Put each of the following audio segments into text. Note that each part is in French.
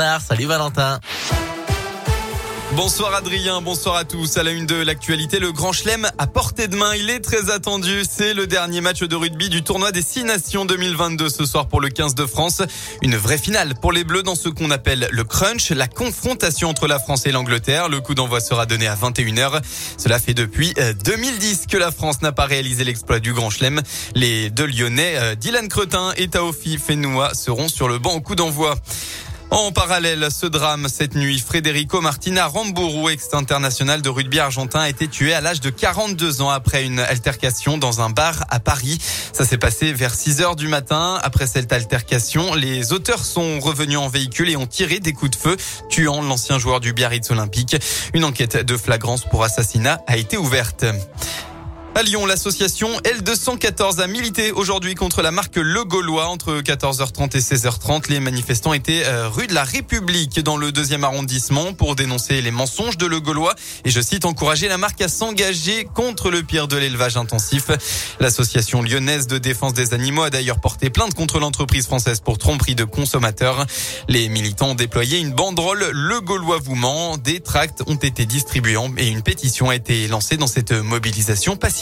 Salut Valentin. Bonsoir Adrien, bonsoir à tous. À la une de l'actualité, le Grand Chelem à portée de main. Il est très attendu. C'est le dernier match de rugby du tournoi des Six Nations 2022 ce soir pour le 15 de France. Une vraie finale pour les Bleus dans ce qu'on appelle le crunch, la confrontation entre la France et l'Angleterre. Le coup d'envoi sera donné à 21h. Cela fait depuis 2010 euh, que la France n'a pas réalisé l'exploit du Grand Chelem. Les deux Lyonnais, euh, Dylan Cretin et Taofi Fenoua seront sur le banc au coup d'envoi. En parallèle, ce drame cette nuit, Federico Martina Rambourou, ex-international de rugby argentin, a été tué à l'âge de 42 ans après une altercation dans un bar à Paris. Ça s'est passé vers 6 heures du matin. Après cette altercation, les auteurs sont revenus en véhicule et ont tiré des coups de feu, tuant l'ancien joueur du Biarritz Olympique. Une enquête de flagrance pour assassinat a été ouverte. À Lyon, l'association L214 a milité aujourd'hui contre la marque Le Gaulois entre 14h30 et 16h30. Les manifestants étaient euh, rue de la République dans le deuxième arrondissement pour dénoncer les mensonges de Le Gaulois et je cite encourager la marque à s'engager contre le pire de l'élevage intensif. L'association lyonnaise de défense des animaux a d'ailleurs porté plainte contre l'entreprise française pour tromperie de consommateurs. Les militants ont déployé une banderole Le Gaulois vous ment. Des tracts ont été distribués et une pétition a été lancée dans cette mobilisation pacifique.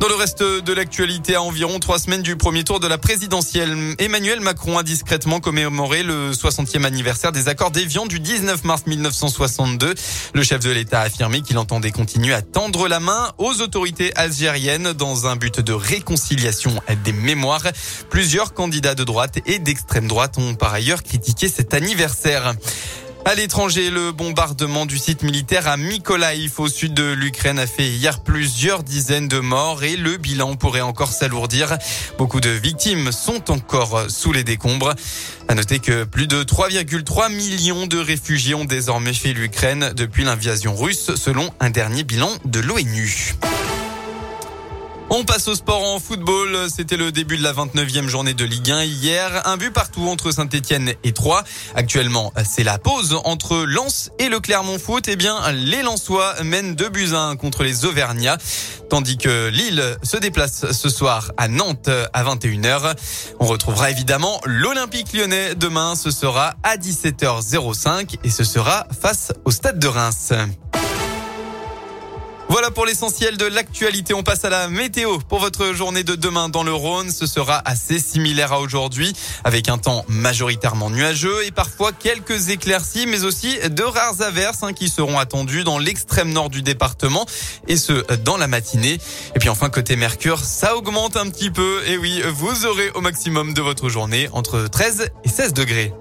Dans le reste de l'actualité, à environ trois semaines du premier tour de la présidentielle, Emmanuel Macron a discrètement commémoré le 60e anniversaire des accords d'Évian du 19 mars 1962. Le chef de l'État a affirmé qu'il entendait continuer à tendre la main aux autorités algériennes dans un but de réconciliation des mémoires. Plusieurs candidats de droite et d'extrême droite ont par ailleurs critiqué cet anniversaire. À l'étranger, le bombardement du site militaire à Mykolaiv au sud de l'Ukraine a fait hier plusieurs dizaines de morts et le bilan pourrait encore s'alourdir. Beaucoup de victimes sont encore sous les décombres. À noter que plus de 3,3 millions de réfugiés ont désormais fait l'Ukraine depuis l'invasion russe selon un dernier bilan de l'ONU. On passe au sport en football. C'était le début de la 29e journée de Ligue 1 hier. Un but partout entre Saint-Etienne et Troyes. Actuellement, c'est la pause entre Lens et le Clermont Foot. Eh bien, les Lensois mènent 2 buts à 1 contre les Auvergnats. Tandis que Lille se déplace ce soir à Nantes à 21h. On retrouvera évidemment l'Olympique lyonnais demain. Ce sera à 17h05 et ce sera face au Stade de Reims. Voilà pour l'essentiel de l'actualité. On passe à la météo pour votre journée de demain dans le Rhône. Ce sera assez similaire à aujourd'hui avec un temps majoritairement nuageux et parfois quelques éclaircies, mais aussi de rares averses hein, qui seront attendues dans l'extrême nord du département et ce dans la matinée. Et puis enfin côté Mercure, ça augmente un petit peu. Et oui, vous aurez au maximum de votre journée entre 13 et 16 degrés.